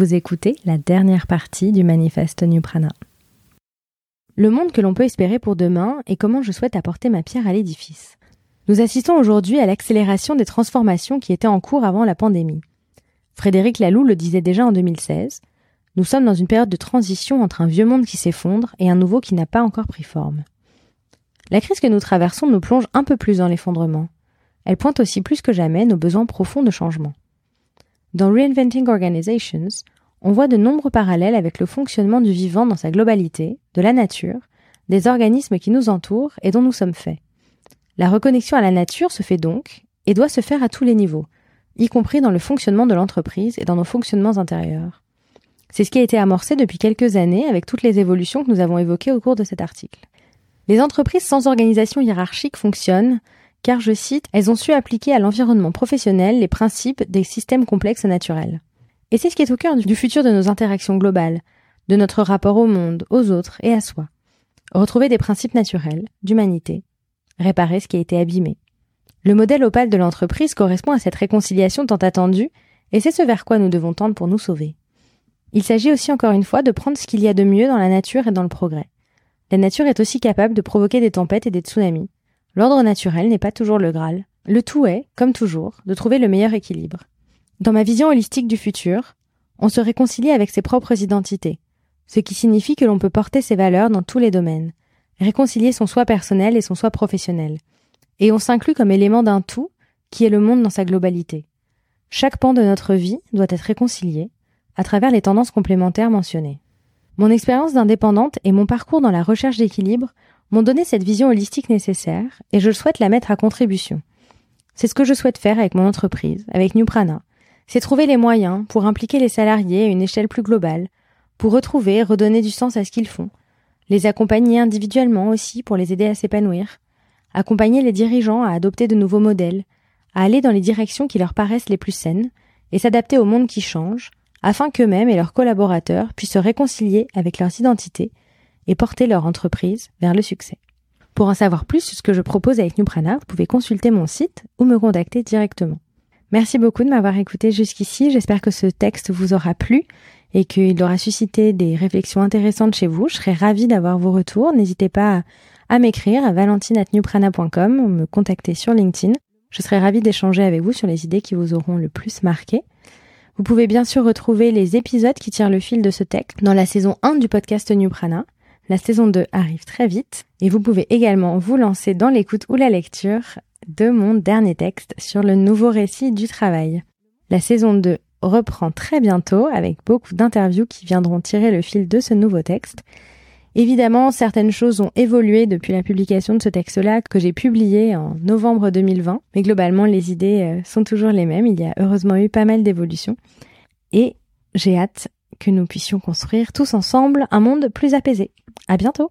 Vous écoutez la dernière partie du manifeste New Prana. Le monde que l'on peut espérer pour demain et comment je souhaite apporter ma pierre à l'édifice. Nous assistons aujourd'hui à l'accélération des transformations qui étaient en cours avant la pandémie. Frédéric Laloux le disait déjà en 2016. Nous sommes dans une période de transition entre un vieux monde qui s'effondre et un nouveau qui n'a pas encore pris forme. La crise que nous traversons nous plonge un peu plus dans l'effondrement. Elle pointe aussi plus que jamais nos besoins profonds de changement. Dans Reinventing Organizations, on voit de nombreux parallèles avec le fonctionnement du vivant dans sa globalité, de la nature, des organismes qui nous entourent et dont nous sommes faits. La reconnexion à la nature se fait donc, et doit se faire à tous les niveaux, y compris dans le fonctionnement de l'entreprise et dans nos fonctionnements intérieurs. C'est ce qui a été amorcé depuis quelques années avec toutes les évolutions que nous avons évoquées au cours de cet article. Les entreprises sans organisation hiérarchique fonctionnent car, je cite, elles ont su appliquer à l'environnement professionnel les principes des systèmes complexes naturels. Et c'est ce qui est au cœur du futur de nos interactions globales, de notre rapport au monde, aux autres et à soi. Retrouver des principes naturels, d'humanité, réparer ce qui a été abîmé. Le modèle opale de l'entreprise correspond à cette réconciliation tant attendue, et c'est ce vers quoi nous devons tendre pour nous sauver. Il s'agit aussi encore une fois de prendre ce qu'il y a de mieux dans la nature et dans le progrès. La nature est aussi capable de provoquer des tempêtes et des tsunamis. L'ordre naturel n'est pas toujours le Graal. Le tout est, comme toujours, de trouver le meilleur équilibre. Dans ma vision holistique du futur, on se réconcilie avec ses propres identités, ce qui signifie que l'on peut porter ses valeurs dans tous les domaines, réconcilier son soi personnel et son soi professionnel. Et on s'inclut comme élément d'un tout qui est le monde dans sa globalité. Chaque pan de notre vie doit être réconcilié à travers les tendances complémentaires mentionnées. Mon expérience d'indépendante et mon parcours dans la recherche d'équilibre m'ont donné cette vision holistique nécessaire et je souhaite la mettre à contribution. C'est ce que je souhaite faire avec mon entreprise, avec New. C'est trouver les moyens pour impliquer les salariés à une échelle plus globale, pour retrouver et redonner du sens à ce qu'ils font, les accompagner individuellement aussi pour les aider à s'épanouir, accompagner les dirigeants à adopter de nouveaux modèles, à aller dans les directions qui leur paraissent les plus saines et s'adapter au monde qui change, afin qu'eux-mêmes et leurs collaborateurs puissent se réconcilier avec leurs identités et porter leur entreprise vers le succès. Pour en savoir plus sur ce que je propose avec Nuprana, vous pouvez consulter mon site ou me contacter directement. Merci beaucoup de m'avoir écouté jusqu'ici. J'espère que ce texte vous aura plu et qu'il aura suscité des réflexions intéressantes chez vous. Je serais ravie d'avoir vos retours. N'hésitez pas à, m'écrire à valentine.newprana.com ou me contacter sur LinkedIn. Je serais ravie d'échanger avec vous sur les idées qui vous auront le plus marqué. Vous pouvez bien sûr retrouver les épisodes qui tirent le fil de ce texte dans la saison 1 du podcast New Prana. La saison 2 arrive très vite et vous pouvez également vous lancer dans l'écoute ou la lecture de mon dernier texte sur le nouveau récit du travail. La saison 2 reprend très bientôt avec beaucoup d'interviews qui viendront tirer le fil de ce nouveau texte. Évidemment, certaines choses ont évolué depuis la publication de ce texte-là que j'ai publié en novembre 2020, mais globalement les idées euh, sont toujours les mêmes. Il y a heureusement eu pas mal d'évolutions et j'ai hâte que nous puissions construire tous ensemble un monde plus apaisé. À bientôt!